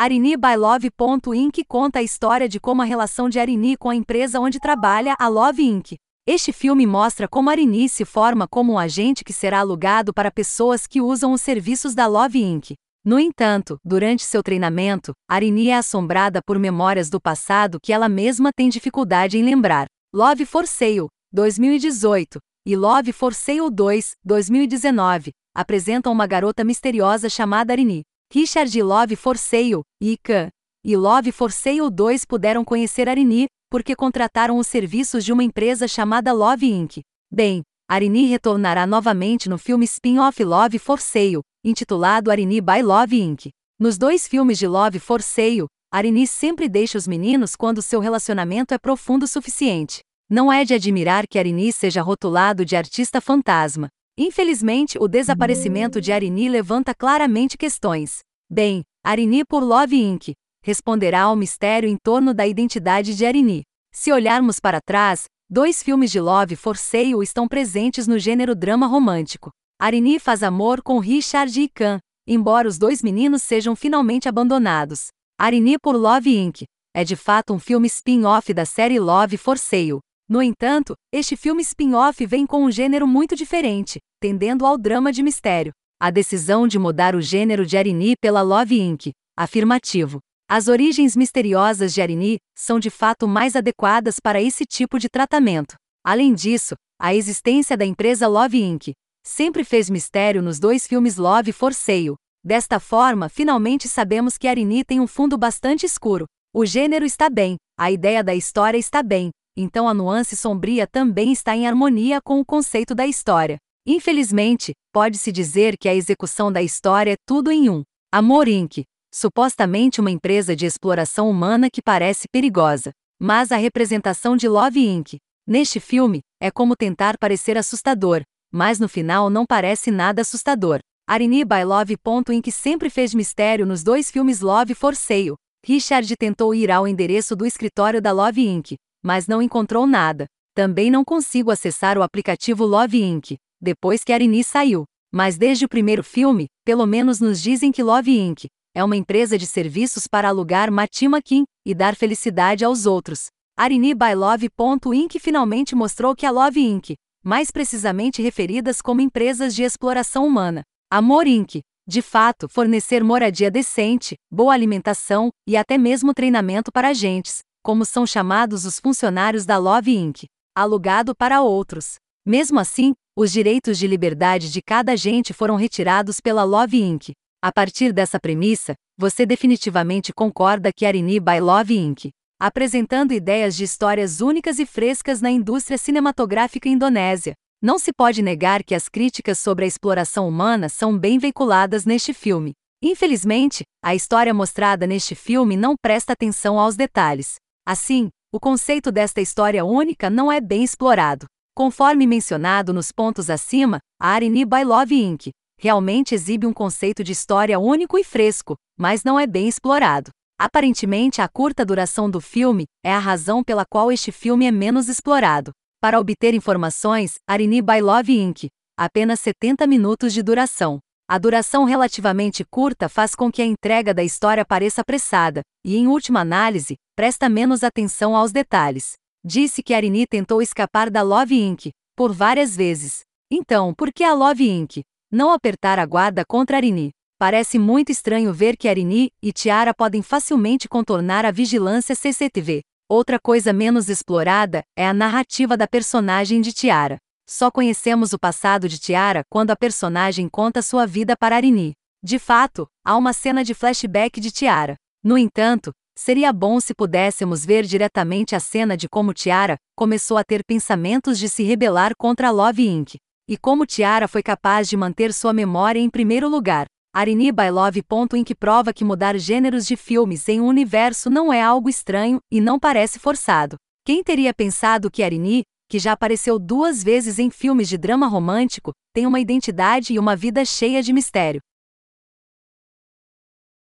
Arini by Love. Inc. conta a história de como a relação de Arini com a empresa onde trabalha, a Love Inc. Este filme mostra como Arini se forma como um agente que será alugado para pessoas que usam os serviços da Love Inc. No entanto, durante seu treinamento, Arini é assombrada por memórias do passado que ela mesma tem dificuldade em lembrar. Love for Sale, 2018, e Love for Sale 2, 2019, apresentam uma garota misteriosa chamada Arini. Richard Love for Sale, Ika, e Love for Sale 2 puderam conhecer Arini, porque contrataram os serviços de uma empresa chamada Love Inc. Bem, Arini retornará novamente no filme spin-off Love for Sale, intitulado Arini by Love Inc. Nos dois filmes de Love for Sale, Arini sempre deixa os meninos quando seu relacionamento é profundo o suficiente. Não é de admirar que Arini seja rotulado de artista fantasma. Infelizmente, o desaparecimento de Arini levanta claramente questões. Bem, Arini por Love Inc. responderá ao mistério em torno da identidade de Arini. Se olharmos para trás, Dois filmes de Love for Sale estão presentes no gênero drama romântico. Arini faz amor com Richard e Khan, embora os dois meninos sejam finalmente abandonados. Arini por Love Inc. é de fato um filme spin-off da série Love for Sale. No entanto, este filme spin-off vem com um gênero muito diferente, tendendo ao drama de mistério. A decisão de mudar o gênero de Arini pela Love Inc. Afirmativo. As origens misteriosas de Arini são de fato mais adequadas para esse tipo de tratamento. Além disso, a existência da empresa Love Inc. sempre fez mistério nos dois filmes Love for Sale. Desta forma, finalmente sabemos que Arini tem um fundo bastante escuro. O gênero está bem, a ideia da história está bem, então a nuance sombria também está em harmonia com o conceito da história. Infelizmente, pode-se dizer que a execução da história é tudo em um. Amor Inc supostamente uma empresa de exploração humana que parece perigosa. Mas a representação de Love Inc. neste filme é como tentar parecer assustador, mas no final não parece nada assustador. Arini by Love. Inc. sempre fez mistério nos dois filmes Love for Sale. Richard tentou ir ao endereço do escritório da Love Inc., mas não encontrou nada. Também não consigo acessar o aplicativo Love Inc. depois que Arini saiu. Mas desde o primeiro filme, pelo menos nos dizem que Love Inc é uma empresa de serviços para alugar Matima Kim e dar felicidade aos outros. Arini by Love. Inc. finalmente mostrou que a Love Inc., mais precisamente referidas como empresas de exploração humana, Amor Inc., de fato, fornecer moradia decente, boa alimentação e até mesmo treinamento para agentes, como são chamados os funcionários da Love Inc., alugado para outros. Mesmo assim, os direitos de liberdade de cada agente foram retirados pela Love Inc., a partir dessa premissa, você definitivamente concorda que Arini by Love Inc., apresentando ideias de histórias únicas e frescas na indústria cinematográfica indonésia. Não se pode negar que as críticas sobre a exploração humana são bem veiculadas neste filme. Infelizmente, a história mostrada neste filme não presta atenção aos detalhes. Assim, o conceito desta história única não é bem explorado. Conforme mencionado nos pontos acima, a Arini by Love Inc realmente exibe um conceito de história único e fresco, mas não é bem explorado. Aparentemente, a curta duração do filme é a razão pela qual este filme é menos explorado. Para obter informações, Arini by Love Inc. apenas 70 minutos de duração. A duração relativamente curta faz com que a entrega da história pareça apressada, e, em última análise, presta menos atenção aos detalhes. Disse que Arini tentou escapar da Love Inc. por várias vezes. Então, por que a Love Inc. Não apertar a guarda contra Arini. Parece muito estranho ver que Arini e Tiara podem facilmente contornar a vigilância CCTV. Outra coisa menos explorada é a narrativa da personagem de Tiara. Só conhecemos o passado de Tiara quando a personagem conta sua vida para Arini. De fato, há uma cena de flashback de Tiara. No entanto, seria bom se pudéssemos ver diretamente a cena de como Tiara começou a ter pensamentos de se rebelar contra Love Inc. E como Tiara foi capaz de manter sua memória em primeiro lugar. Arini by Love. Inc. prova que mudar gêneros de filmes em um universo não é algo estranho e não parece forçado. Quem teria pensado que Arini, que já apareceu duas vezes em filmes de drama romântico, tem uma identidade e uma vida cheia de mistério?